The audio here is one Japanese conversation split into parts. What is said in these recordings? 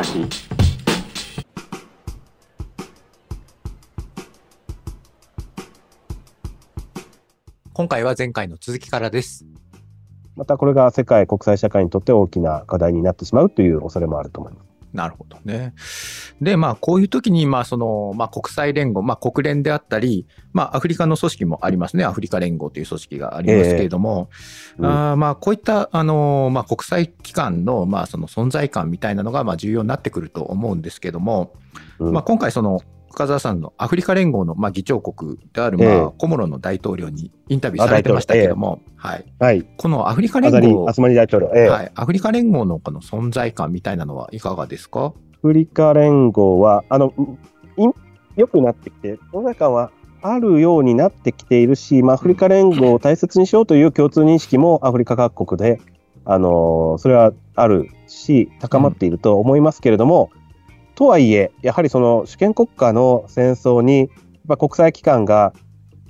話今回は前回の続きからです。またこれが世界国際社会にとって大きな課題になってしまうという恐れもあると思います。なるほどね。で、まあ、こういう時に、まあ、その、まあ、国際連合、まあ、国連であったり、まあ、アフリカの組織もありますね。アフリカ連合という組織がありますけれども、ええうんあーまあ、こういった、あの、まあ、国際機関の、まあ、その存在感みたいなのが、まあ、重要になってくると思うんですけども、うんまあ、今回、その、深澤さんのアフリカ連合の、まあ、議長国である、ええまあ、コモロの大統領にインタビューされてましたけども、はい。はい。このアフリカ連合ア、スマニ大統領。ええはい、アフリカ連合のこの存在感みたいなのはいかがですか？アフリカ連合は、あの、い良くなってきて、存在感はあるようになってきているし、まあ、アフリカ連合を大切にしようという共通認識もアフリカ各国で、あのそれはあるし、高まっていると思いますけれども、とはいえ、やはりその主権国家の戦争に、まあ、国際機関が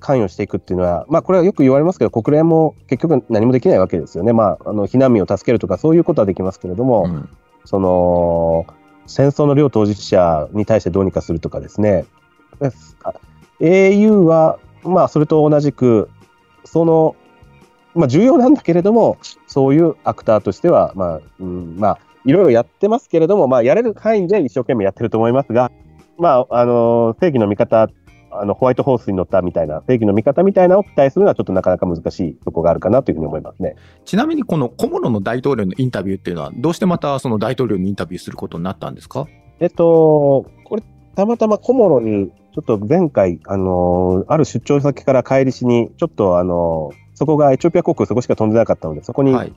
関与していくっていうのは、まあ、これはよく言われますけど、国連も結局何もできないわけですよね。まあ、あの避難民を助けるとか、そういうことはできますけれども、うんその戦争の両当事者に対してどうにかするとかですね、au は、まあ、それと同じく、その、まあ、重要なんだけれども、そういうアクターとしては、まあ、うん、まあ、いろいろやってますけれども、まあ、やれる範囲で一生懸命やってると思いますが、まあ、あの、正義の味方、あの、ホワイトホースに乗ったみたいな、正義の味方みたいなのを期待するのはちょっとなかなか難しいところがあるかなというふうに思いますね。ちなみにこのコモロの大統領のインタビューっていうのは、どうしてまたその大統領にインタビューすることになったんですか？えっと、これ、たまたまコモロに、ちょっと前回、あのある出張先から帰りしに、ちょっと、あのそこがエチオピア航空、そこしか飛んでなかったので、そこにはい。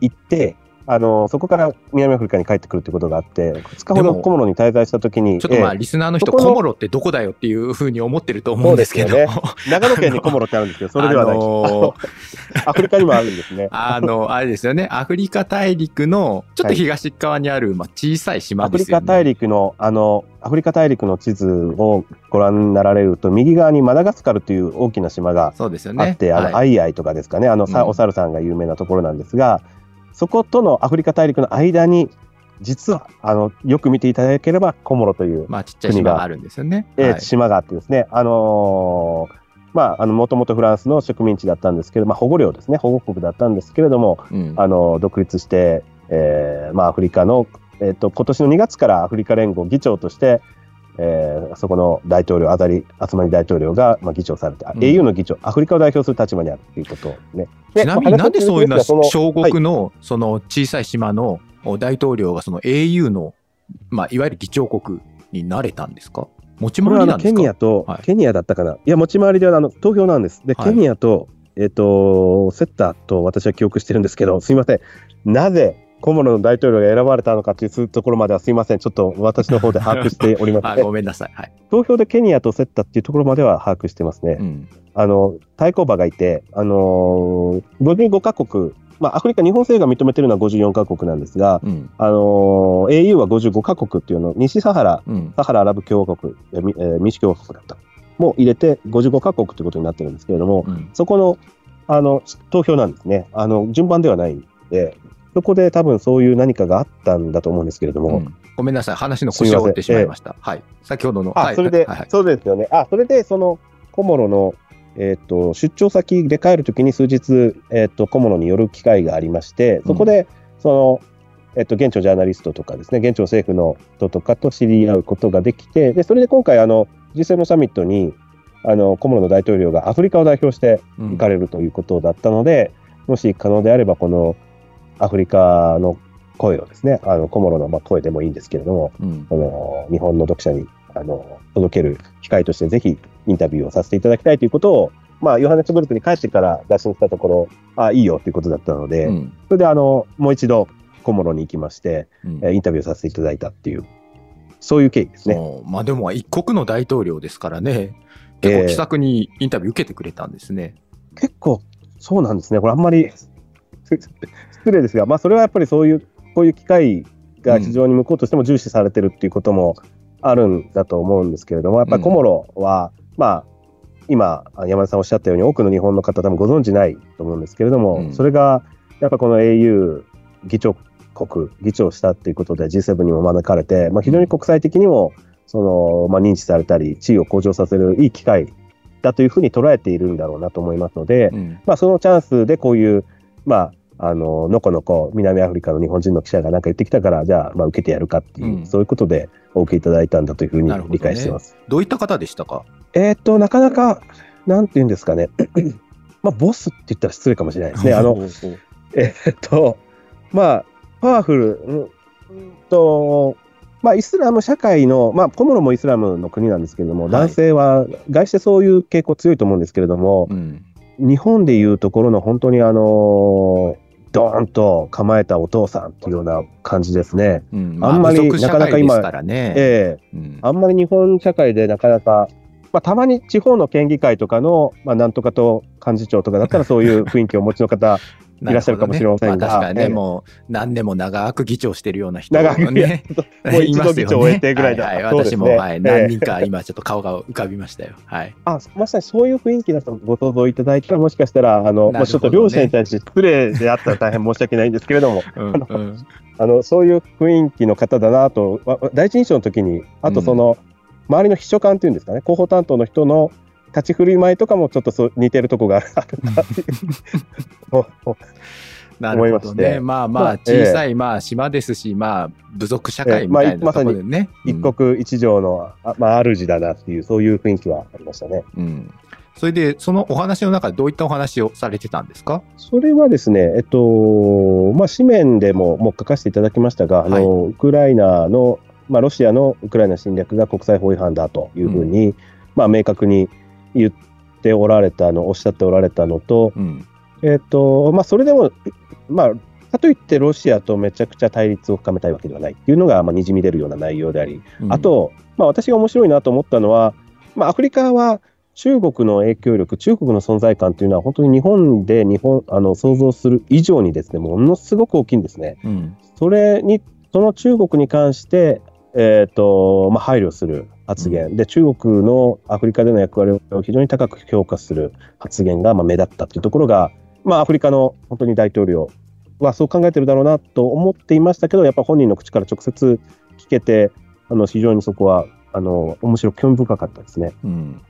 行って、あのそこから南アフリカに帰ってくるということがあって、2日ほどコモロに滞在したときに、ちょっとまあ、ええリスナーの人、コモロってどこだよっていうふうに思ってると思うんですけど、そうですよ 長野県にコモロってあるんですけど、それではない、あのー アフリカにもあるんですね。あの、あれですよね、アフリカ大陸のちょっと東側にある、まあ、小さい島アフですよね。リカ大陸の、あの、アフリカ大陸の地図をご覧になられると、右側にマダガスカルという大きな島が。あって、あの、はい。アイアイとかですかね、あの、さうん。お猿さんが有名なところなんですが、そことのアフリカ大陸の間に、実は、あの、よく見ていただければ、コモロという、まあ、ちっちゃい島があるんですよね。えーはい島があってですね、あのーまあ、あの、もともとフランスの植民地だったんですけど、まあ、保護領ですね、保護国だったんですけれども、うんあの、独立して、えーまあ、アフリカの、えっ、と、今年の2月からアフリカ連合議長として、えーそこの大統領、アザリ・アスマニ大統領が、まあ、議長されて、ん au の議長、アフリカを代表する立場にあるということね。ちなみになんでそういうの小はい国のその小さい島の大統領がその au の、まあ、いわゆる議長国になれたんですか？持ち回りなんですか？ニアと、はいケニアだったかな。いや、持ち回りではあの投票なんです。で、はいケニアと、えっ、と、セッターと私は記憶してるんですけど、すいません。なぜ、コモロの大統領が選ばれたのかというところまではすいません。ちょっと私の方で把握しておりま あす、ごめんなさい。はい。投票でケニアとセッタっていうところまでは把握してますね。うん。あの、対抗馬がいて、あのー、55カ国、まあ、アフリカ、日本政府が認めてるのは54カ国なんですが、うん。あのー au は55カ国っていうのを、西サハラ、うん。サハラアラブ共和国、え民主共和国だった。も入れて55カ国ということになってるんですけれども、うん。そこの、あの、投票なんですね。あの、順番ではないんで、そこで多分そういう何かがあったんだと思うんですけれども、うんごめんなさい。話の腰を折ってしまいました。はい。先ほどの。あ、はいそれで、はいはいそうですよね。あ、それで、その、コモロの、えっ、と、出張先で帰るときに数日、えっ、と、コモロに寄る機会がありまして、そこで、その、えっ、と、現地のジャーナリストとかですね、現地の政府の人とかと知り合うことができて、で、それで今回、あの、G7 のサミットに、あの、コモロの大統領がアフリカを代表してうん行かれるということだったので、もし可能であれば、このアフリカの声をですね、あの、コモロのまあ声でもいいんですけれども、うん。この日本の読者にあの届ける機会として、ぜひインタビューをさせていただきたいということを、まあ、ヨハネスブルクに帰ってから打診したところ、あいいよということだったので、うん。それであのもう一度、コモロに行きまして、うん。えーインタビューをさせていただいたっていう、そういう経緯ですね。まあでも一国の大統領ですからね、結構気さくにインタビュー受けてくれたんですね。結構、そうなんですね、これ、あんまり 失礼ですが、まあ、それはやっぱりそういう、こういう機会が非常に向こうとしても重視されてるっていうこともあるんだと思うんですけれども、やっぱりコモロは、まあ、今、山田さんおっしゃったように、多くの日本の方、多分ご存じないと思うんですけれども、うん。それが、やっぱこの au 議長国議長をしたっていうことで G7 にも招かれて、まあ、非常に国際的にもその、まあ、認知されたり地位を向上させるいい機会だというふうに捉えているんだろうなと思いますので、うん。まあ、そのチャンスでこういう、まあ、あののこのこ南アフリカの日本人の記者が何か言ってきたからじゃあまあ受けてやるかっていう、うん。そういうことでお受けいただいたんだというふうに理解しています。どういった方でしたか？えーっとなかなかなんて言うんですかね。まあボスって言ったら失礼かもしれないですね。あのえーっと、まあ、パワフル、うんうんと、まあ、イスラム社会の、まあ、コモロもイスラムの国なんですけれども、はい。男性は外してそういう傾向強いと思うんですけれども、うん。日本でいうところの本当にあの、ドーンと構えたお父さんっていうような感じですね。うんあんまりなかなか今からね。ええうんあんまり日本社会でなかなか、まあ、たまに地方の県議会とかの、まあ、なんとかと幹事長とかだったらそういう雰囲気をお持ちの方、いらっしゃるかもしれませんが。ね。まあ確かにね、ええ。もう何年も長く議長してるような人長くね、も う一度議長を終えてぐらいだはいはい。私も、はい、ええ。何人か今ちょっと顔が浮かびましたよ。はい。あまさにそういう雰囲気だとご想像いただいたら、もしかしたら、あの、ね。まあ、ちょっと両者に対して失礼であったら大変申し訳ないんですけれども、うんうん。あの、そういう雰囲気の方だなと、わ第一印象の時に、あとその、周りの秘書官っていうんですかね、広報担当の人の 立ち振る舞いとかもちょっとそう似てるとこがあるなっていうなるほどね。まあまあ、小さい、まあ島ですし、まあ部族社会みたいなところでね。一国一城の、あまあ、主だなっていう、そういう雰囲気はありましたね。うん。うんそれで、そのお話の中でどういったお話をされてたんですか？それはですね、えっと、まあ、紙面でももう書かせていただきましたが、あはいの、ウクライナの、まあ、ロシアのウクライナ侵略が国際法違反だというふうに、まあ、明確に言っておられたの、おっしゃっておられたのと、うん。えっと、まあ、それでも、まあ、かといってロシアとめちゃくちゃ対立を深めたいわけではないっていうのが、まあ、にじみ出るような内容であり、うんあ、と、まあ、私が面白いなと思ったのは、まあ、アフリカは中国の影響力、中国の存在感というのは、本当に日本で日本あの想像する以上にですね、ものすごく大きいんですね。うん。それに、その中国に関して、えーとまあ、配慮する発言、で、中国のアフリカでの役割を非常に高く評価する発言がまあ目立ったというところが、まあ、アフリカの本当に大統領はそう考えてるだろうなと思っていましたけど、やっぱ本人の口から直接聞けて、あの非常にそこはあの面白く興味深かったですね。うん。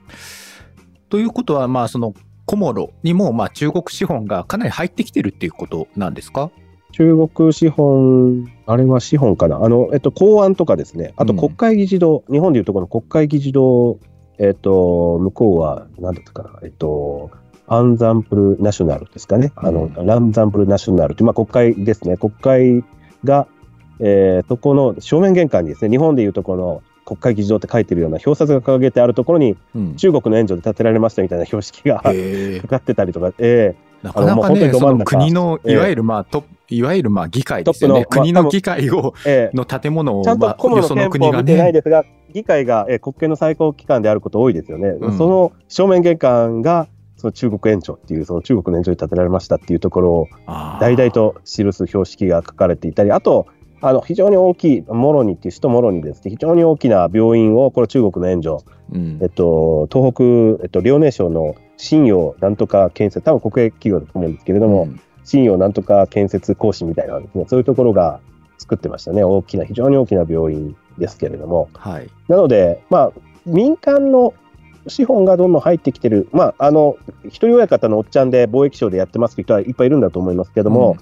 ということは、まあ、その、コモロにも、まあ、中国資本がかなり入ってきてるっていうことなんですか？中国資本、あれは資本かな、あのえっと、公安とかですね、あとうん。国会議事堂、日本でいうところの国会議事堂、えっと、向こうは、なんだったかな、えっと、アンザンプルナショナルですかね、あの、うんランザンプルナショナルという、まあ、国会ですね、国会が、えーそこの正面玄関にですね、日本でいうところの国会議事堂って書いてるような表札が掲げてあるところに、うん。中国の援助で建てられましたみたいな標識が かかってたりとか、えなかなかね、その国の、ええ。いわゆるまあ、いわゆるまあ議会ですよね。国の議会を、の建物を、ちゃんとまあ、コモのよその国が憲法を見てないね、ですが、議会が、えー国権の最高機関であること多いですよね。うん。その正面玄関が、その中国援助っていう、その中国の援助に建てられましたっていうところを、大々と記す標識が書かれていたり、あと、あの非常に大きい、モロニっていう首都モロニですね、非常に大きな病院を、これ中国の援助、うん。えっと、東北、えっと、遼寧省の信用なんとか建設、多分国営企業だと思うんですけれども、うん信用なんとか建設講師みたいなですね、そういうところが作ってましたね。大きな、非常に大きな病院ですけれども。はい。なので、まあ、民間の資本がどんどん入ってきてる、まあ、あの、一人親方のおっちゃんで貿易省でやってますって人はいっぱいいるんだと思いますけども、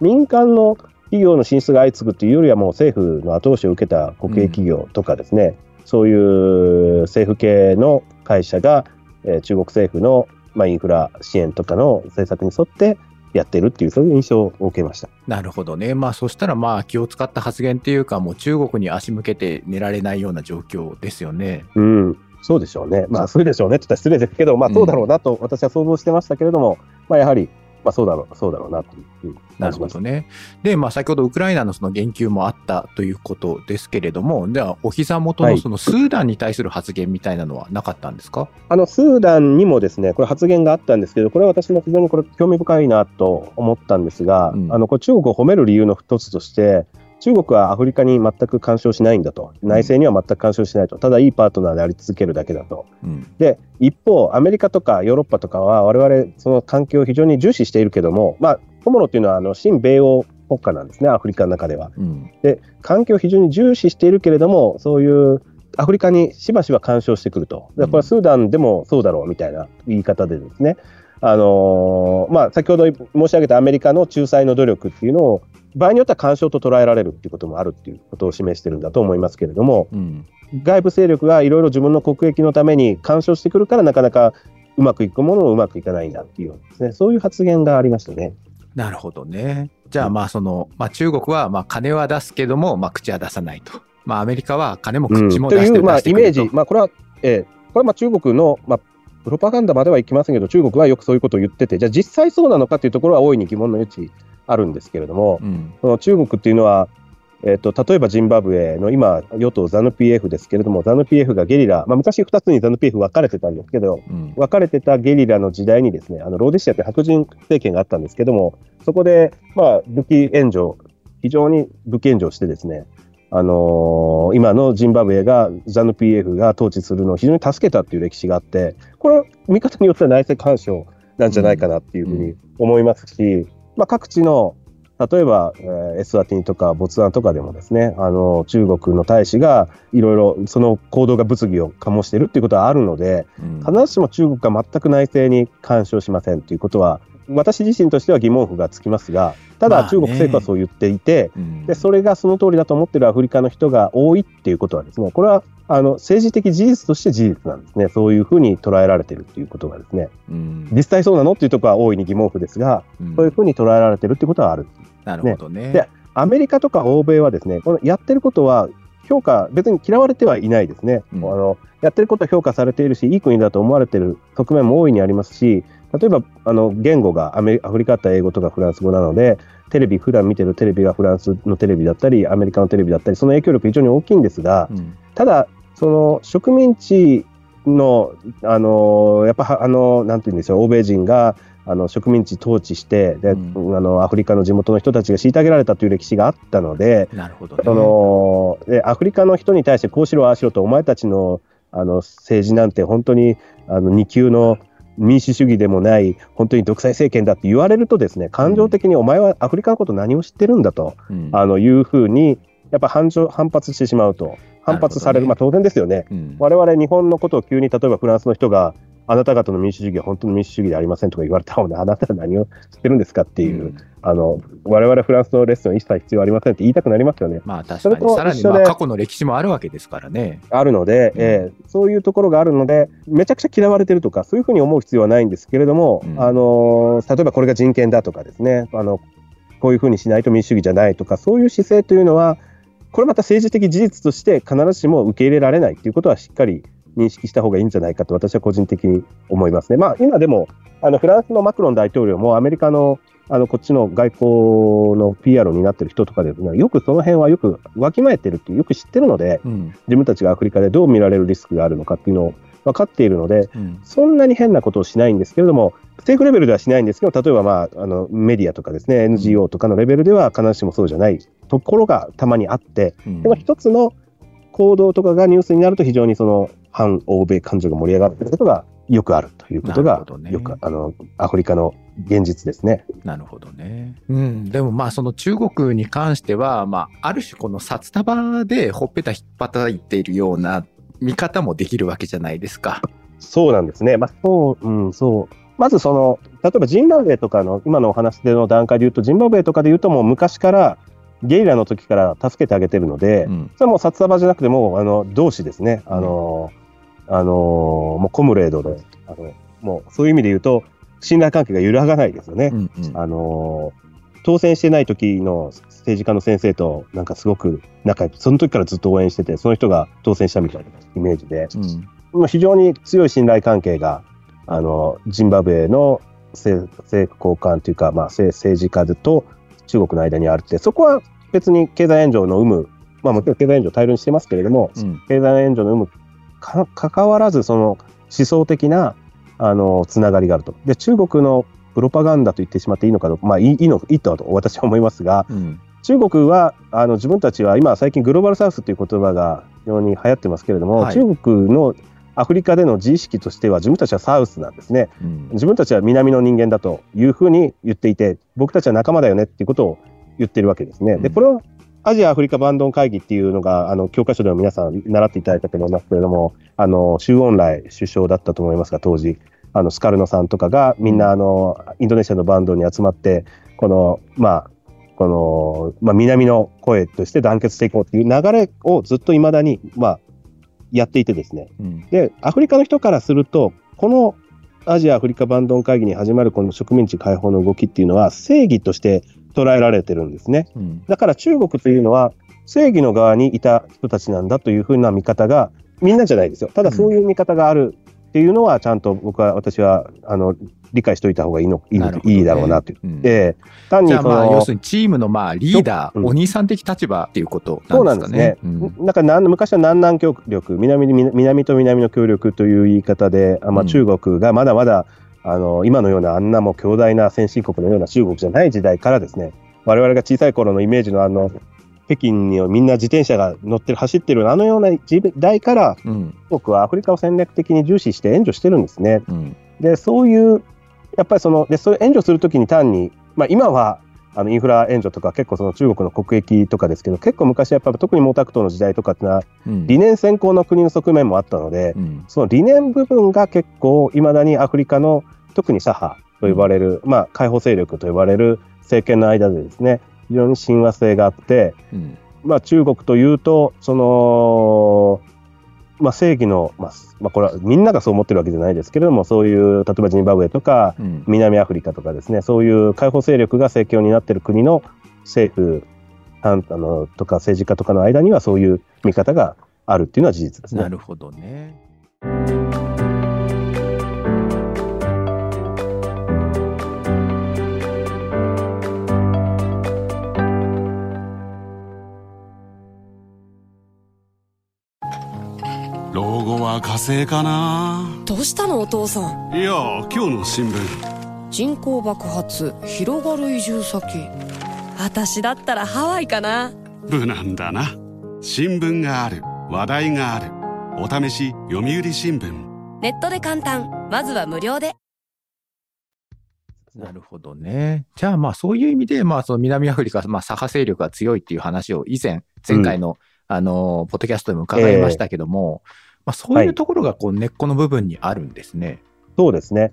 民間の企業の進出が相次ぐというよりはもう政府の後押しを受けた国営企業とかですね、そういう政府系の会社が、えー中国政府の、まあ、インフラ支援とかの政策に沿ってやってるっていう、そういう印象を受けました。なるほどね。まあ、そしたら、まあ、気を使った発言っていうか、もう中国に足向けて寝られないような状況ですよね。うん、そうでしょうね。まあ、そうでしょうねって言ったら失礼ですけど、まあ、うんそうだろうなと私は想像してましたけれども、まあ、やはり、まあ、そうだろう、そうだろうなというなる。ほどね。で、まあ、先ほどウクライナのその言及もあったということですけれども、では、お膝元はいのそのスーダンに対する発言みたいなのはなかったんですか、あの、スーダンにもですね、これ発言があったんですけど、これは私も非常にこれ興味深いなと思ったんですが、うんあの、これ中国を褒める理由の一つとして、中国はアフリカに全く干渉しないんだと。内政には全く干渉しないと。ただいいパートナーであり続けるだけだと。うん。で、一方、アメリカとかヨーロッパとかは、我々、その関係を非常に重視しているけども、まあ、コモロっていうのは、あの、新米欧国家なんですね、アフリカの中では。うん。で、環境を非常に重視しているけれども、そういうアフリカにしばしば干渉してくると。でこれはスーダンでもそうだろうみたいな言い方でですね、あのーまあ、先ほど申し上げたアメリカの仲裁の努力っていうのを、場合によっては干渉と捉えられるっていうこともあるっていうことを示してるんだと思いますけれども、うん。外部勢力がいろいろ自分の国益のために干渉してくるから、なかなかうまくいくものもうまくいかないんだっていうようなですね、そういう発言がありましたね。なるほどね。じゃあまあその、まあ中国はまあ金は出すけども、まあ口は出さないと。まあアメリカは金も口もと出していう、まあ、イメージ、まあ、これは、えーこれはまあ中国の、まあ、プロパガンダまではいきませんけど、中国はよくそういうことを言ってて、じゃあ実際そうなのかというところは大いに疑問の余地あるんですけれども、うん。その中国っていうのは、えー、と例えばジンバブエの今、与党ザヌ PF ですけれども、ザヌ PF がゲリラ、まあ、昔2つにザヌ PF 分かれてたんですけど、うん。分かれてたゲリラの時代にですね、あのローデシアって白人政権があったんですけども、そこで、まあ、武器援助、非常に武器援助をしてですね、あのー今のジンバブエが、ザヌ PF が統治するのを非常に助けたっていう歴史があって、これは見方によっては内政干渉なんじゃないかなっていうふうに思いますし、まあ、各地の例えば、えーエスワティニとかボツワナとかでもですね、あの中国の大使がいろいろその行動が物議を醸しているっていうことはあるので、うん。必ずしも中国が全く内政に干渉しませんということは、私自身としては疑問符がつきますが、ただ中国政府はそう言っていて、うんでそれがその通りだと思っているアフリカの人が多いっていうことはですね、これはあの政治的事実として事実なんですね。そういうふうに捉えられているっていうことがですね、うん実際そうなのっていうところは大いに疑問符ですが、うんそういうふうに捉えられているっていうことはある。なるほどね。でアメリカとか欧米はですね、このやってることは評価、別に嫌われてはいないですね、うんあの。やってることは評価されているし、いい国だと思われている側面も大いにありますし、例えばあの言語がアメリアフリカだったら英語とかフランス語なので、テレビ、普段見てるテレビがフランスのテレビだったり、アメリカのテレビだったり、その影響力非常に大きいんですが、うんただ、その植民地の、あのやっぱはあの、なんていうんでしょう、欧米人があの植民地統治してで、うんあの、アフリカの地元の人たちが虐げられたという歴史があったので、なるほどね。そのでアフリカの人に対してこうしろ、ああしろと、お前たちのあの政治なんて本当にあの二級の民主主義でもない、本当に独裁政権だって言われると、ですね感情的にお前はアフリカのこと何を知ってるんだと。うん。あのいうふうに、やっぱ反情反発してしまうと、反発される、なまあ当然ですよね。うん。我々日本のことを急に例えばフランスの人が、あなた方の民主主義は本当の民主主義でありませんとか言われたら、あなたは何を知ってるんですかっていう、うんあの我々フランスのレッスンは一切必要ありませんって言いたくなりますよね。まあ確それとかに、さらに過去の歴史もあるわけですからね。あるので、うんえーそういうところがあるので、めちゃくちゃ嫌われてるとか、そういうふうに思う必要はないんですけれども、うんあのー例えばこれが人権だとかですね、あのこういうふうにしないと民主主義じゃないとか、そういう姿勢というのは、これまた政治的事実として必ずしも受け入れられないということはしっかり認識した方がいいんじゃないかと私は個人的に思いますね。まあ今でもあのフランスのマクロン大統領もアメリカのあのこっちの外交の PR を担ってる人とかで、ね、よくその辺はよくわきまえてるってよく知ってるので、うん。自分たちがアフリカでどう見られるリスクがあるのかっていうのを分かっているので、うん。そんなに変なことをしないんですけれども、政府レベルではしないんですけど、例えば、まあ、あのメディアとかですね、NGO とかのレベルでは必ずしもそうじゃないところがたまにあって、うん。でも一つの行動とかがニュースになると、非常にその反欧米感情が盛り上がるということがよくあるということがねよくあのアフリカの現実ですね。なるほどね。うん。でもまあその中国に関しては、まあある種この札束でほっぺた引っ叩いているような見方もできるわけじゃないですか。そうなんですね。まあ、そう、うん、そう。まずその、例えばジンバブエとかの、今のお話での段階で言うと、ジンバブエとかで言うともう昔から、ゲリラの時から助けてあげてるので、うん。それはもう札束じゃなくてもう、あの、同志ですね。あの、あの、もうコムレードで、あの、もうそういう意味で言うと、信頼関係が揺らがないですよね。うんうん。あの、当選してない時の政治家の先生と、なんかすごく仲良く、その時からずっと応援してて、その人が当選したみたいなイメージで、うん。まあ非常に強い信頼関係が、あの、ジンバブエの政政府高官というか、まあ、政政治家と中国の間にあるって、そこは別に経済援助の有無、まあもちろん経済援助を大量にしてますけれども、うん。経済援助の有無か、関わらず、その思想的な、あの、つながりがあると。で、中国のプロパガンダと言ってしまっていいのかどうか、まあいいの、いいとは私は思いますが、うん。中国はあの自分たちは今最近グローバルサウスという言葉が非常に流行ってますけれども、はい。中国のアフリカでの自意識としては自分たちはサウスなんですね。うん。自分たちは南の人間だというふうに言っていて僕たちは仲間だよねっていうことを言ってるわけですね。で、うん。これはアジア・アフリカバンドン会議っていうのが、あの、教科書でも皆さん習っていただいたと思いますけれども、あの、周恩来首相だったと思いますが、当時、あの、スカルノさんとかが、みんな、あの、インドネシアのバンドに集まって、この、まあ、この、まあ、南の声として団結していこうっていう流れをずっと未だに、まあ、やっていてですね。うん。で、アフリカの人からすると、このアジア・アフリカバンドン会議に始まるこの植民地解放の動きっていうのは正義として捉えられてるんですね。うんだから中国というのは正義の側にいた人たちなんだというふうな見方がみんなじゃないですよ。ただそういう見方があるっていうのはちゃんと僕は私はあの理解しておいた方がいいのいいねいいだろうなという。うんで単にそじゃあまあ要のするにチームのまあリーダー、うんお兄さん的立場っていうことそうななんんですすでかねね。。なんかなん昔は南南協力南に南と南の協力という言い方で、あまあ、うん中国がまだまだ、あの今のようなあんなもう強大な先進国のような中国じゃない時代からですね我々が小さい頃のイメージのあの北京にみんな自転車が乗ってる走ってるあのような時代からうん中国はアフリカを戦略的に重視して援助してるんですね。うんでそういうやっぱりそのでそれ援助するときに単に、まあ、今はあのインフラ援助とか結構その中国の国益とかですけど結構昔やっぱり特に毛沢東の時代とかってのはうん。理念先行の国の側面もあったので、うん。その理念部分が結構いまだにアフリカの特に左派と呼ばれる、まあ解放勢力と呼ばれる政権の間でですね非常に親和性があって、うん。まあ、中国というとその、まあ、正義の、まあまあ、これはみんながそう思ってるわけじゃないですけれどもそういう例えばジンバブエとかうん南アフリカとかですねそういう解放勢力が政権を担っている国の政府あのとか政治家とかの間にはそういう見方があるっていうのは事実ですね。なるほどね。は火星かな。どうしたのお父さん？いや今日の新聞。人口爆発広がる移住先。私だったらハワイかな。無難だな。新聞がある。話題がある。お試し読売新聞。ネットで簡単。まずは無料で。なるほどね。じゃあまあそういう意味で、まあその南アフリカ、まあ左派勢力が強いっていう話を以前、前回の、あの、ポッドキャストでも伺いましたけども、まあそういうところがこう根っこの部分にあるんですね。そうですね。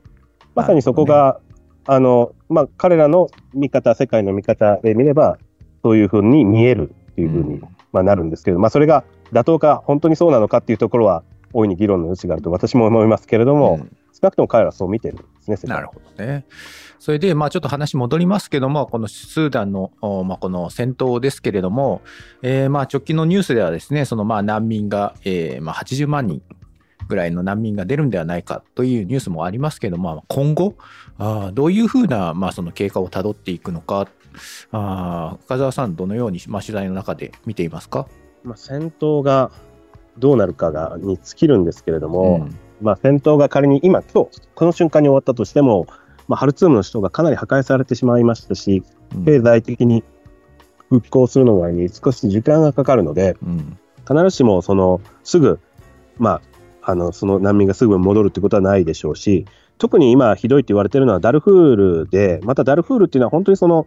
まさにそこが、あの、まあ、彼らの見方、世界の見方で見れば、そういうふうに見えるっていうふうに、うん。まあ、なるんですけど、まあ、それが妥当か、本当にそうなのかっていうところは、大いに議論の余地があると私も思いますけれども、うん。少なくとも彼らはそう見てる。んですね、なるほどね。それで、まあちょっと話戻りますけども、このスーダンの、おまあ、この戦闘ですけれども、えーまあ直近のニュースではですね、そのまあ難民が、えーまあ80万人ぐらいの難民が出るんではないかというニュースもありますけども、今後、あーどういうふうな、まあ、その経過をたどっていくのか、あー深澤さん、どのように、まあ、取材の中で見ていますか？まあ、戦闘がどうなるかがに尽きるんですけれども、うんまあ、戦闘が仮に今、今日この瞬間に終わったとしても、まあ、ハルツームの首都がかなり破壊されてしまいましたし、うん。経済的に復興するのに少し時間がかかるので、うん必ずしもそのすぐ、まあ、あのその難民がすぐ戻るってことはないでしょうし、特に今、ひどいって言われてるのはダルフールで、またダルフールっていうのは本当にその、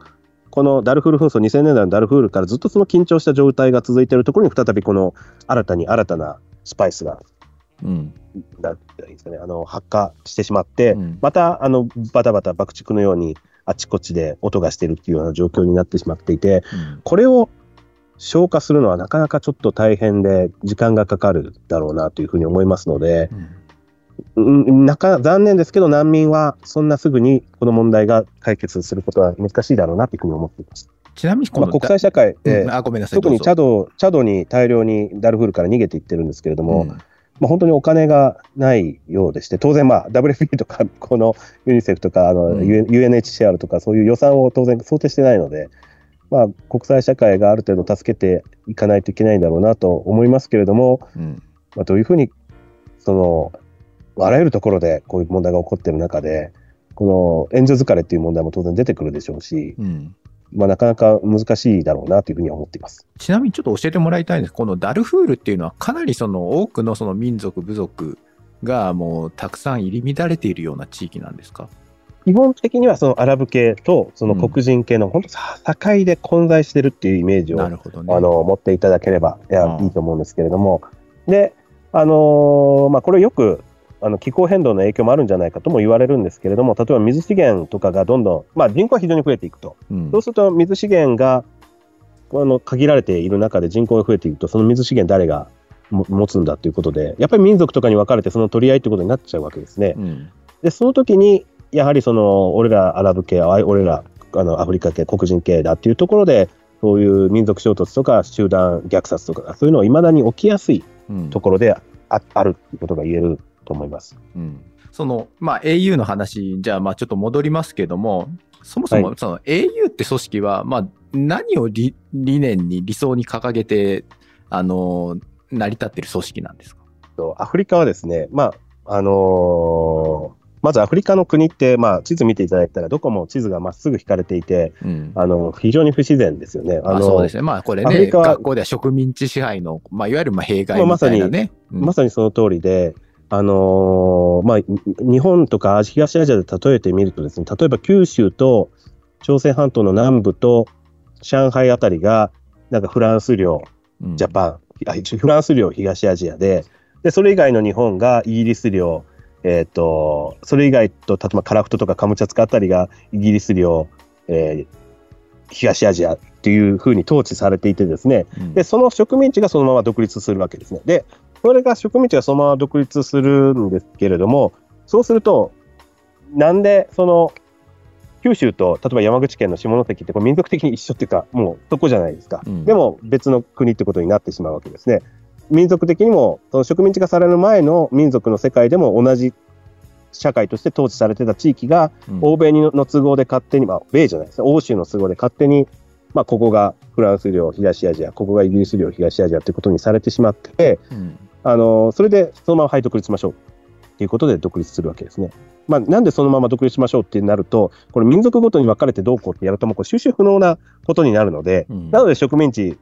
このダルフール紛争、2000年代のダルフールからずっとその緊張した状態が続いているところに、再びこの新たに新たなスパイスが、うんなん。て言うんですかね、あの発火してしまって、うん。またあのバタバタ爆竹のようにあちこちで音がしているっていうような状況になってしまっていて、うん。これを消化するのはなかなかちょっと大変で時間がかかるだろうなというふうに思いますので、うん。うんなか残念ですけど難民はそんなすぐにこの問題が解決することは難しいだろうなというふうに思っています。ちなみにこの、まあ、国際社会で、うん。あごめんなさい。特にチャドチャドに大量にダルフールから逃げていってるんですけれども、うんまあ、本当にお金がないようでして、当然、まあ、WFP とか、このユニセフとかあの、うん。UN UNHCR とか、そういう予算を当然想定してないので、まあ、国際社会がある程度助けていかないといけないんだろうなと思いますけれども、うん。まあ、どういうふうに、その、あらゆるところでこういう問題が起こっている中で、この援助疲れっていう問題も当然出てくるでしょうし、うんまあ、なかなか難しいだろうなというふうには思っています。ちなみにちょっと教えてもらいたいんです。このダルフールっていうのはかなりその多くのその民族、部族がもうたくさん入り乱れているような地域なんですか？基本的にはそのアラブ系とその黒人系の本当境で混在してるっていうイメージを、なるほどね。あの持っていただければいや、うんいいと思うんですけれども、で、あのーまあ、これよくあの気候変動の影響もあるんじゃないかとも言われるんですけれども、例えば水資源とかがどんどん、まあ、人口は非常に増えていくと、うん。そうすると水資源があの限られている中で人口が増えていくと、その水資源誰がも持つんだということで、やっぱり民族とかに分かれてその取り合いということになっちゃうわけですね。うん。で、その時に、やはりその、俺らアラブ系、あ俺らあのアフリカ系、黒人系だっていうところで、そういう民族衝突とか集団虐殺とか、そういうのをいまだに起きやすいうん。ところでああるっていうことが言えると思います。うんその、まあ、au の話、じゃあ、まあ、ちょっと戻りますけども、そもそも、はその au って組織は、まあ、何を理理念に、理想に掲げて、あの、成り立ってる組織なんですか？とアフリカはですね、まあ、あのーまずアフリカの国って、まあ、地図見ていただいたら、どこも地図がまっすぐ引かれていて、うん。あの、非常に不自然ですよね。あの、あそうですね。まあ、これね、学校では植民地支配の、まあ、いわゆるまあ弊害みたいなね。うんまさにその通りで、あのーまあ、に日本とか東アジアで例えてみるとですね、例えば九州と朝鮮半島の南部と上海あたりが、なんかフランス領、うん。ジャパン、あフランス領東アジアで、で、それ以外の日本がイギリス領、えっ、と、それ以外と、例えばカラフトとかカムチャツカあたりがイギリス領、えー東アジアっていうふうに統治されていてですね、うん。で、その植民地がそのまま独立するわけですね。で、これが植民地がそのまま独立するんですけれども、そうすると、なんでその九州と例えば山口県の下関ってこれ民族的に一緒っていうか、もうそこじゃないですか。うんでも別の国ってことになってしまうわけですね。民族的にも、その植民地化される前の民族の世界でも同じ社会として統治されてた地域が、うん欧米の都合で勝手に、まあ、米じゃないですね、欧州の都合で勝手に、まあ、ここがフランス領東アジア、ここがイギリス領東アジアということにされてしまって、うんあのそれでそのまま、はい、独立しましょうということで独立するわけですね。まあ、なんでそのまま独立しましょうってなると、これ、民族ごとに分かれてどうこうってやると、もう収集不能なことになるので、うんなので植民地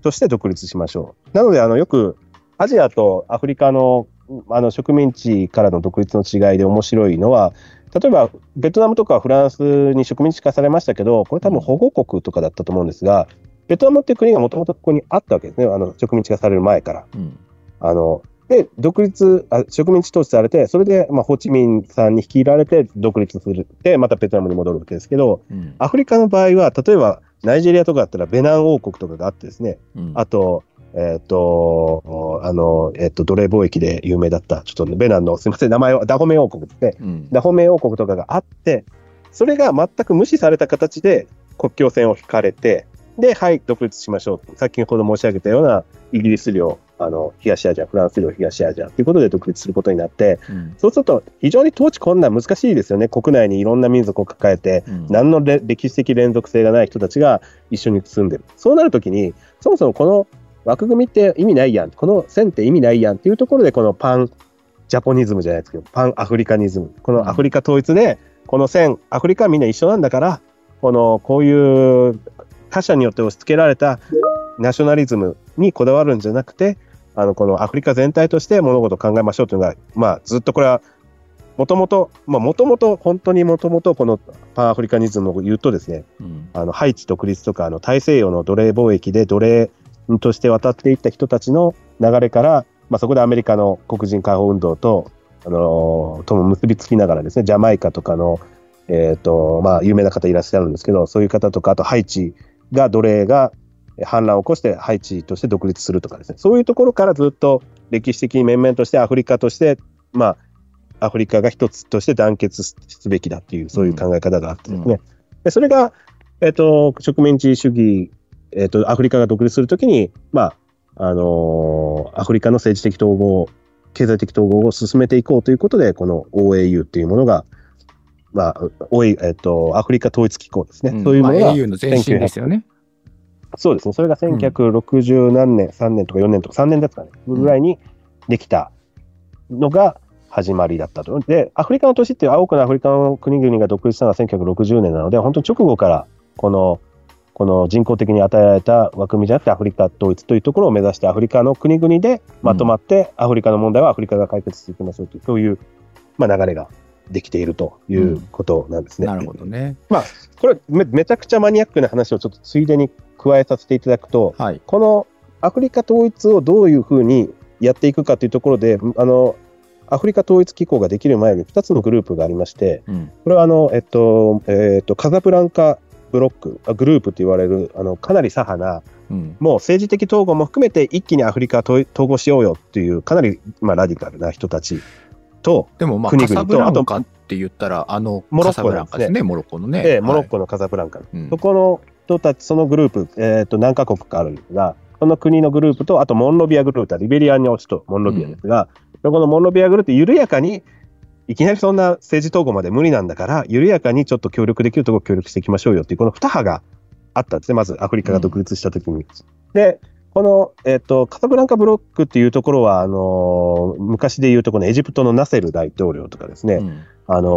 として独立しましょう。なので、あのよくアジアとアフリカのあの植民地からの独立の違いで面白いのは、例えばベトナムとかフランスに植民地化されましたけど、これ多分保護国とかだったと思うんですが、ベトナムっていう国がもともとここにあったわけですね、あの植民地化される前から。うんあので、独立あ、植民地統治されて、それで、まあ、ホーチミンさんに率いられて独立する。で、またベトナムに戻るわけですけど、うんアフリカの場合は、例えばナイジェリアとかだったらベナン王国とかがあってですね、うんあと、えっ、と、あの、えっ、と、奴隷貿易で有名だった、ちょっとベナンの、すみません、名前はダホメ王国ですね。うんダホメ王国とかがあって、それが全く無視された形で国境線を引かれて、で、はい、独立しましょう。先ほど申し上げたようなイギリス領、あの、東アジア、フランス領、東アジアということで独立することになって、うんそうすると非常に統治困難難しいですよね。国内にいろんな民族を抱えて、うん何のれ歴史的連続性がない人たちが一緒に住んでる。そうなるときに、そもそもこの枠組みって意味ないやん、この線って意味ないやんっていうところで、このパンジャポニズムじゃないですけど、パンアフリカニズム、このアフリカ統一で、この線、アフリカはみんな一緒なんだから、このこういう他者によって押し付けられたナショナリズムにこだわるんじゃなくて、あのこのアフリカ全体として物事を考えましょうというのが、まあ、ずっとこれはもともと、まあ、もともと、本当にもともと、このパンアフリカニズムを言うとですね、うん。あのハイチ独立とか、あの大西洋の奴隷貿易で奴隷として渡っていった人たちの流れから、まあ、そこでアメリカの黒人解放運動と、あのーとも結びつきながらですね、ジャマイカとかの、えっ、と、まあ、有名な方いらっしゃるんですけど、そういう方とか、あとハイチが奴隷がえ反乱を起こしてハイチとして独立するとかですね、そういうところからずっと歴史的に面々としてアフリカとして、まあ、アフリカが一つとして団結すすべきだっていう、そういう考え方があってですね。でそれが、えっ、と、植民地主義、えっ、と、アフリカが独立するときに、まあ、あのーアフリカの政治的統合、経済的統合を進めていこうということで、この OAU っていうものが、まあ、OA えっ、と、アフリカ統一機構ですね。うんそういうものが、まあ au の前身ですよね。そうですね。それが1960何年、3年とか4年とか3年ですかね、ぐらいにできたのが始まりだったと。で、アフリカの都市っていう多くのアフリカの国々が独立したのは1960年なので、本当に直後からこの、この人工的に与えられた枠組みじゃなくてアフリカ統一というところを目指してアフリカの国々でまとまってアフリカの問題はアフリカが解決していきましょうという、そういう、まあ、流れができているということなんですね。なるほどね。これめ、めちゃくちゃマニアックな話をちょっとついでに加えさせていただくと、はい。このアフリカ統一をどういうふうにやっていくかというところで、あの、アフリカ統一機構ができる前に2つのグループがありまして、うん。これはあの、えっと、えっと、カザブランカブロック、あグループと言われる、あの、かなり左派な、うん。もう政治的統合も含めて一気にアフリカ統統合しようよっていう、かなり、まあ、ラディカルな人たちと、でもまあ、国々とカサブランカって言ったら、あの、モロッコカサブランカですね、モロッコのね。ええモロッコ。コのカザブランカ、うんそこの人たち、そのグループ、えっと何カ国かあるんですが、その国のグループと、あとモンロビアグループはリベリアに落ちとモンロビアですが、そこのモンロビアグループ緩やかに、いきなりそんな政治統合まで無理なんだから、緩やかにちょっと協力できるところ協力していきましょうよっていう、この2派があったんですね、まずアフリカが独立したときに。で、この、えっとカサブランカブロックっていうところは、あのー昔でいうとこのエジプトのナセル大統領とかですね、うん。あの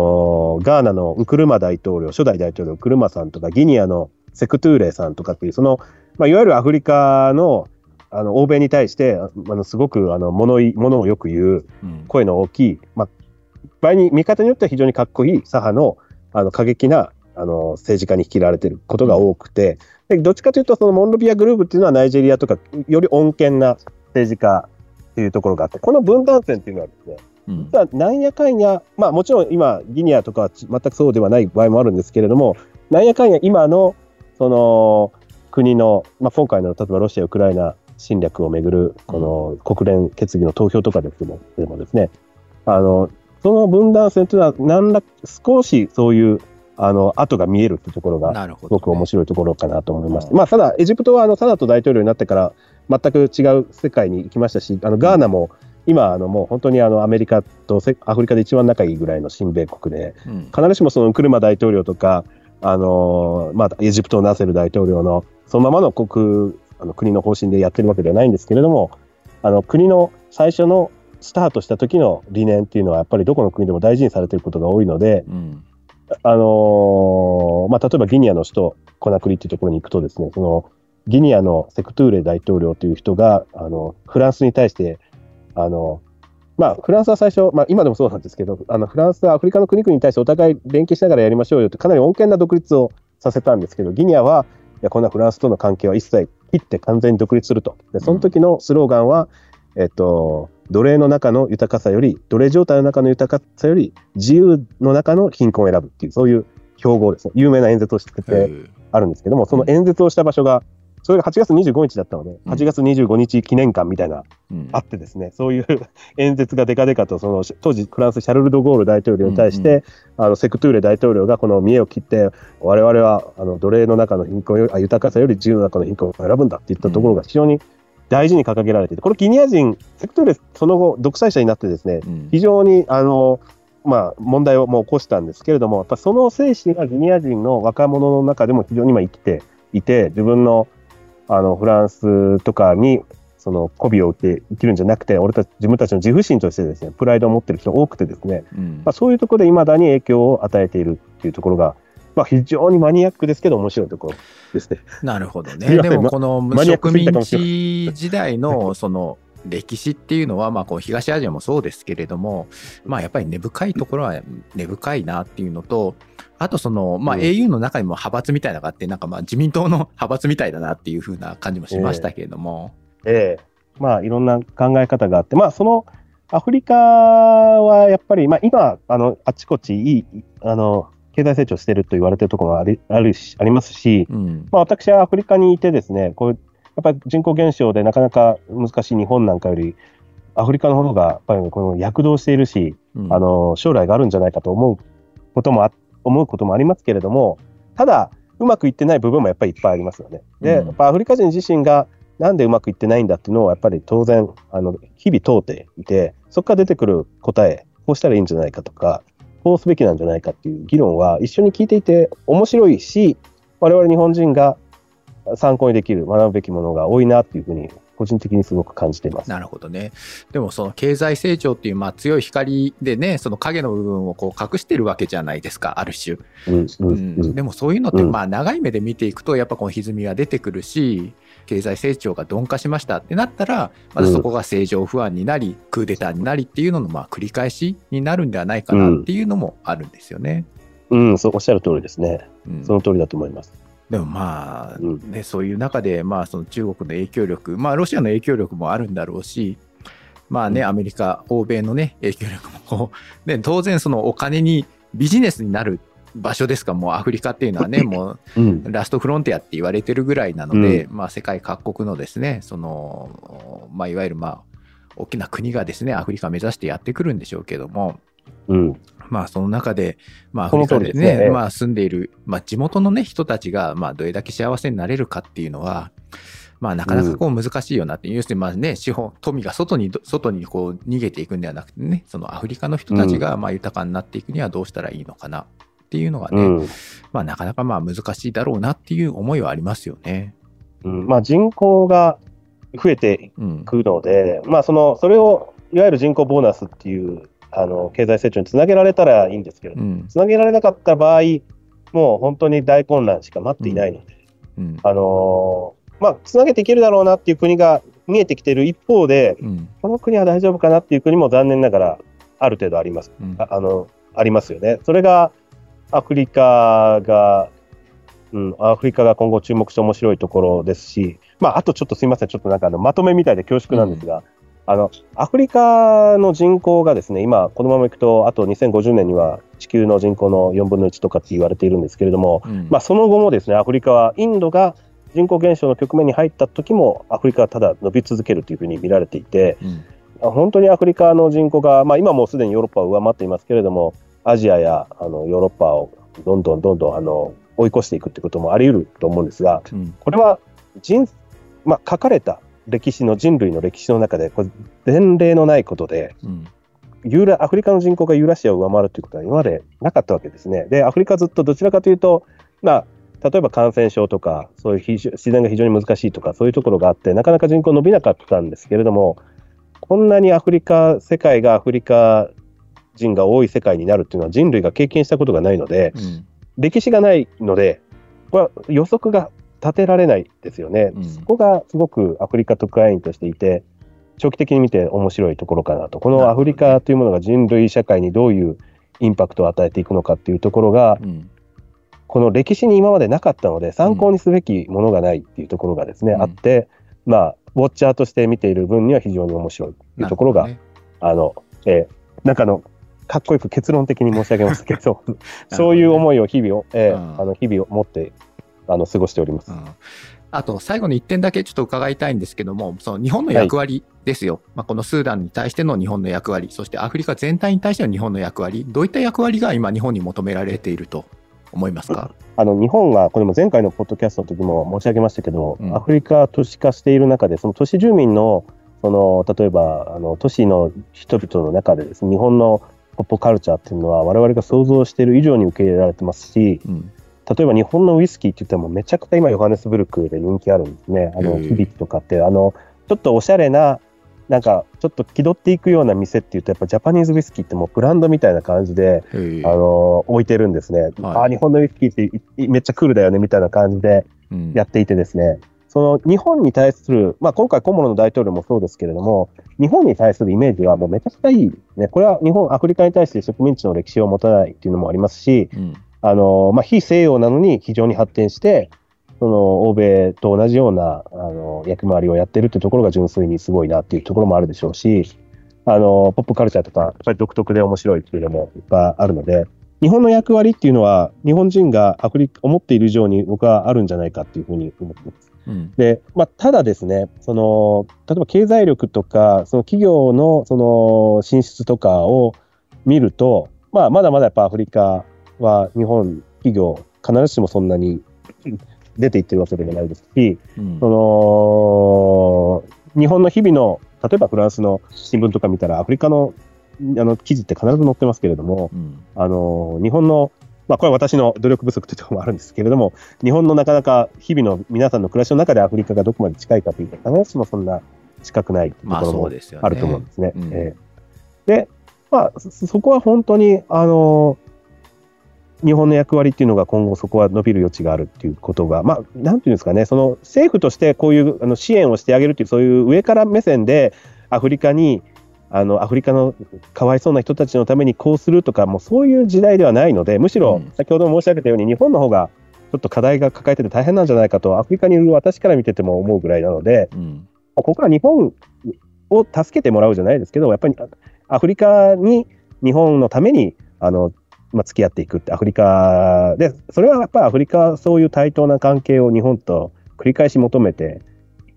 ーガーナのウクルマ大統領、初代大統領ウクルマさんとか、ギニアのセクトゥーレさんとかっていう、その、まあ、いわゆるアフリカのあの欧米に対して、あのすごくあの物い物をよく言ううん。声の大きい、まあ、場合に見方によっては非常にかっこいい左派のあの過激なあの政治家に率いられていることが多くて、でどっちかというと、そのモンロビアグループっていうのはナイジェリアとか、より穏健な政治家っていうところがあって、この分断線っていうのはですね、うん。実はなんやかんや、まあもちろん今、ギニアとかはち全くそうではない場合もあるんですけれども、なんやかんや今のその国の、まあ、今回の例えばロシア・ウクライナ侵略をめぐるこの国連決議の投票とかですけどでもですね、あのその分断線というのは、何ら少しそういうあの跡が見えるというところが、すごく面白い。ところかなと思いまして、うんまあ、ただ、エジプトはあのサダト大統領になってから全く違う世界に行きましたし、あのガーナも今、あのもう本当にあのアメリカとせアフリカで一番仲いいぐらいの親米国で、うん。必ずしもそのウクルマ大統領とか、あのまあ、エジプトのナセル大統領のそのままの国あの国の方針でやってるわけではないんですけれども、あの国の最初のスタートした時の理念っていうのは、やっぱりどこの国でも大事にされていることが多いので、うん。あのーまあ、例えばギニアの首都コナクリっていうところに行くとですね、そのギニアのセクトゥーレ大統領という人が、あの、フランスに対して、あの、まあ、フランスは最初、まあ、今でもそうなんですけど、あの、フランスはアフリカの国々に対してお互い連携しながらやりましょうよって、かなり穏健な独立をさせたんですけど、ギニアは、いや、こんなフランスとの関係は一切切って完全に独立すると。で、その時のスローガンは、えっと、奴隷の中の豊かさより、奴隷状態の中の豊かさより、自由の中の貧困を選ぶっていう、そういう標語ですね。有名な演説をしてへてーあるんですけども、その演説をした場所が、それが8月25日だったので、うん。8月25日記念館みたいな、うん。あってですね、そういう 演説がデカデカと、その当時、フランス、シャルル・ド・ゴール大統領に対して、うんあのセクトゥーレ大統領がこの見栄を切って、我々はあの奴隷の中の貧困よりあ豊かさより自由の中の貧困を選ぶんだって言ったところが非常に大事に掲げられていて、これ、ギニア人、セクトゥーレ、その後、独裁者になってですね、うん。非常にあの、まあ、問題をもう起こしたんですけれども、やっぱその精神がギニア人の若者の中でも非常に今生きていて、自分のあのフランスとかにその媚びを売って生きるんじゃなくて、俺たち自分たちの自負心としてですね、プライドを持ってる人多くてですね、うんまあ、そういうところで未だに影響を与えているっていうところが、まあ、非常にマニアックですけど面白いところですね。なるほどね。でもこの植民地時代のその歴史っていうのは、まあこう東アジアもそうですけれども、まあやっぱり根深いところは根深いなっていうのと、あとその、まあうん au の中にも派閥みたいなのがあって、なんかまあ自民党の派閥みたいだなっていう風な感じもしましたけれども。ええまあいろんな考え方があって、まあそのアフリカはやっぱり、まあ今、あの、あちこちいい、あの、経済成長してると言われてるところがありあるしありますし、うん。まあ私はアフリカにいてですね、こうやっぱり人口減少でなかなか難しい日本なんかより、アフリカの方がやっぱりこの躍動しているし、うんあの、将来があるんじゃないかと思うこともあ、思うこともありますけれども、ただ、うまくいってない部分もやっぱりいっぱいありますよね。で、うんやっぱアフリカ人自身がなんでうまくいってないんだっていうのをやっぱり当然、あの、日々問うていて、そこから出てくる答え、こうしたらいいんじゃないかとか、こうすべきなんじゃないかっていう議論は一緒に聞いていて面白いし、我々日本人が参考にできる、学ぶべきものが多いなっていうふうに、個人的にすごく感じています。なるほどね。でもその経済成長っていうまあ強い光でね、その影の部分をこう隠してるわけじゃないですか、ある種。うんうんううんん、でもそういうのってうんまあ長い目で見ていくとやっぱこの歪みは出てくるし、経済成長が鈍化しましたってなったら、またそこが政情不安になり、クーデターになりっていうののまあ繰り返しになるんではないかなっていうのもあるんですよね。うん、そうおっしゃる通りですね。うんその通りだと思います。でもまあ、うん。ね、そういう中で、まあ、その中国の影響力、まあ、ロシアの影響力もあるんだろうし、まあね、うん。アメリカ、欧米のね、影響力もこう、ね、当然、そのお金にビジネスになる場所ですか、もうアフリカっていうのはね、もうん。うラストフロンティアって言われてるぐらいなので、まあ、世界各国のですね、その、まあ、いわゆる、まあ、大きな国がですね、アフリカ目指してやってくるんでしょうけども、うんまあ、その中で、まあ、アフリカでね、ねまあ、住んでいる、まあ、地元のね、人たちが、まあ、どれだけ幸せになれるかっていうのは、まあ、なかなかこう難しいよなって、要するに、まあね、資本、富が外に、外にこう逃げていくんではなくてね、そのアフリカの人たちが、まあ、豊かになっていくにはどうしたらいいのかなっていうのがね、うん。まあ、なかなかまあ、難しいだろうなっていう思いはありますよね。うん。まあ、人口が増えてうんい。くので、まあ、そのそれをいわゆる人口ボーナスっていうあの経済成長につなげられたらいいんですけど、うん。つなげられなかった場合、もう本当に大混乱しか待っていないので、うん。あのーまあ、つなげていけるだろうなっていう国が見えてきている一方で、うん。この国は大丈夫かなっていう国も残念ながらある程度あります。うんああのありますよね。それがアフリカが、うん、アフリカが今後注目して面白いところですし、まあ、あとちょっとすみません、ちょっとなんかあのまとめみたいで恐縮なんですが、あのアフリカの人口がですね、今、このままいくと、あと2050年には地球の人口の4分の1とかって言われているんですけれども、うん。まあ、その後もですね、アフリカはインドが人口減少の局面に入った時も、アフリカはただ伸び続けるというふうに見られていて、うん。あ本当にアフリカの人口が、まあ、今もうすでにヨーロッパを上回っていますけれども、アジアやあのヨーロッパをどんどんどんどんあの追い越していくということもあり得ると思うんですが、うん。これは人、まあ、書かれた歴史の人類の歴史の中で、これ前例のないことで、うんユーラアフリカの人口がユーラシアを上回るということは今までなかったわけですね。で、アフリカはずっとどちらかというと、まあ、例えば感染症とか、そういう自然が非常に難しいとか、そういうところがあって、なかなか人口伸びなかったんですけれども、こんなにアフリカ、世界がアフリカ人が多い世界になるっていうのは人類が経験したことがないので、うん歴史がないので、これは予測が立てられないですよね。うん。そこがすごくアフリカ特派員としていて、長期的に見て面白いところかなと。このアフリカというものが人類社会にどういうインパクトを与えていくのかっていうところが、うん。この歴史に今までなかったので、参考にすべきものがないっていうところがですね、うん。あって、まあ、ウォッチャーとして見ている分には非常に面白いっていうところが、なるあの、えーなんかあの、かっこよく結論的に申し上げますけど、そういう思いを日々を、えーうん。あの日々を持ってあの過ごしております。うんあと、最後に1点だけちょっと伺いたいんですけども、その日本の役割ですよ。まあ、このスーダンに対しての日本の役割、そしてアフリカ全体に対しての日本の役割、どういった役割が今日本に求められていると思いますか？あの日本は、これも前回のポッドキャストの時も申し上げましたけど、うんアフリカ都市化している中で、その都市住民の、その例えばあの都市の人々の中でですね、日本のポップカルチャーっていうのは、我々が想像している以上に受け入れられてますし、うん。例えば日本のウイスキーって言っても、めちゃくちゃ今、ヨハネスブルクで人気あるんですね。あの響きとかって、あのちょっとおしゃれな、なんかちょっと気取っていくような店っていうと、やっぱジャパニーズウイスキーってもうブランドみたいな感じで、あの置いてるんですね。あ日本のウイスキーっていいめっちゃクールだよねみたいな感じでうん。やっていてですね、その日本に対する、まあ、今回、コモロの大統領もそうですけれども、日本に対するイメージはもうめちゃくちゃいい、ね、これは日本、アフリカに対して植民地の歴史を持たないっていうのもありますし、うんあのまあ、非西洋なのに非常に発展して、その欧米と同じようなあの役回りをやってるっていうところが純粋にすごいなっていうところもあるでしょうし、あのポップカルチャーとか、やっぱり独特で面白いっていうのもいっぱいあるので、日本の役割っていうのは、日本人がアフリカ思っている以上に僕はあるんじゃないかっていうふうに思ってます。うんで、まあ、ただですね、その、例えば経済力とか、その企業のその進出とかを見ると、まあ、まだまだやっぱアフリカは日本企業、必ずしもそんなに出ていってるわけではないですし、うんその、日本の日々の、例えばフランスの新聞とか見たら、アフリカのあの記事って必ず載ってますけれども、うんあの日本の、まあ、これは私の努力不足というところもあるんですけれども、日本のなかなか日々の皆さんの暮らしの中でアフリカがどこまで近いかというと、必ずしもそんな近くないとまあころも。あると思うんですね。うんええで、まあ、そそこは本当に、あの日本の役割っていうのが今後そこは伸びる余地があるっていうことが、まあ、なんていうんですかね、その政府としてこういうあの支援をしてあげるっていう、そういう上から目線でアフリカに、あのアフリカのかわいそうな人たちのためにこうするとか、もうそういう時代ではないので、むしろ先ほど申し上げたように、日本の方がちょっと課題が抱えてて大変なんじゃないかと、アフリカにいる私から見てても思うぐらいなので、うん。ここは日本を助けてもらうじゃないですけど、やっぱりアフリカに日本のためにあの、まあ、付き合っていくって、アフリカで、それはやっぱりアフリカはそういう対等な関係を日本と繰り返し求めて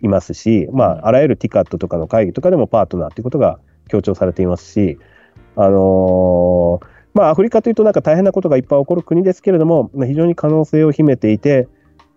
いますし、まあ、あらゆるティカットとかの会議とかでもパートナーということが強調されていますし、あのーまあ、アフリカというとなんか大変なことがいっぱい起こる国ですけれども、まあ非常に可能性を秘めていて、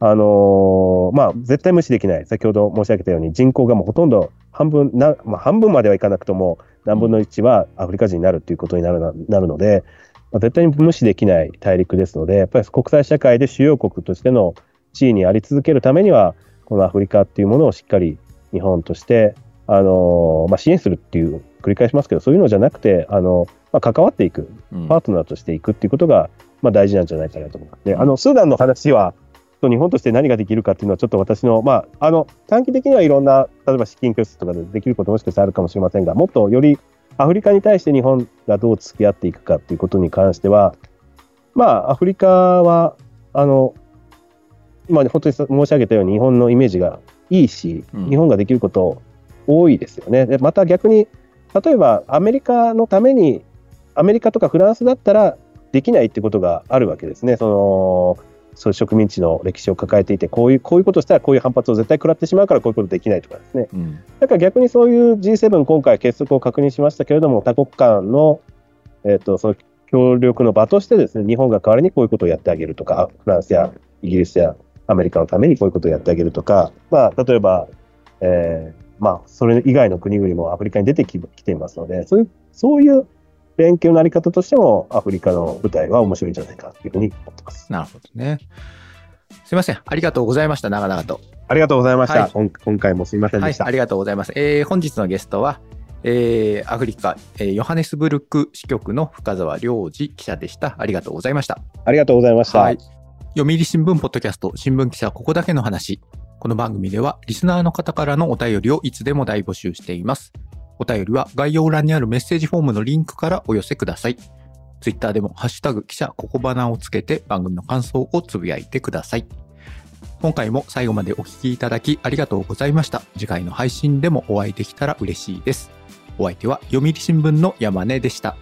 あのーまあ、絶対無視できない、先ほど申し上げたように、人口がもうほとんど半分な、まあ、半分まではいかなくとも、何分の1はアフリカ人になるということになるななるので、まあ、絶対に無視できない大陸ですので、やっぱり国際社会で主要国としての地位にあり続けるためには、このアフリカっていうものをしっかり日本として、あのーまあ、支援するっていう、繰り返しますけど、そういうのじゃなくて、あのまあ、関わっていく、うんパートナーとしていくっていうことが、まあ、大事なんじゃないかなと思います。で、あの、スーダンの話は、日本として何ができるかっていうのは、ちょっと私の、まあ、あの、短期的にはいろんな、例えば資金拠出とかでできることもしかしたらあるかもしれませんが、もっとよりアフリカに対して日本がどう付き合っていくかっていうことに関しては、まあ、アフリカは、あの、まあ、本当に申し上げたように日本のイメージがいいし、うん日本ができること多いですよね。で、また逆に、例えばアメリカのために、アメリカとかフランスだったらできないってことがあるわけですね。その、そういう植民地の歴史を抱えていて、こういう、こういうことしたらこういう反発を絶対食らってしまうからこういうことできないとかですね。うんだから逆にそういう G7 今回結束を確認しましたけれども、多国間の、えっ、と、その協力の場としてですね、日本が代わりにこういうことをやってあげるとか、フランスやイギリスやアメリカのためにこういうことをやってあげるとか、まあ、例えば、えーまあ、それ以外の国々もアフリカに出てききていますので、そういう、そういう連携のあり方としても、アフリカの舞台は面白いんじゃないかというふうに思ってます。なるほどね。すいません。ありがとうございました。長々と。ありがとうございました。はい今今回もすみませんはい、でした。ありがとうございます。えー本日のゲストは、えーアフリカ、えーヨハネスブルク支局の深澤良二記者でした。ありがとうございました。ありがとうございました。はい。読売新聞ポッドキャスト、新聞記者ここだけの話。この番組では、リスナーの方からのお便りをいつでも大募集しています。お便りは概要欄にあるメッセージフォームのリンクからお寄せください。ツイッターでも、ハッシュタグ記者ここばなをつけて番組の感想をつぶやいてください。今回も最後までお聞きいただきありがとうございました。次回の配信でもお会いできたら嬉しいです。お相手は読売新聞の山根でした。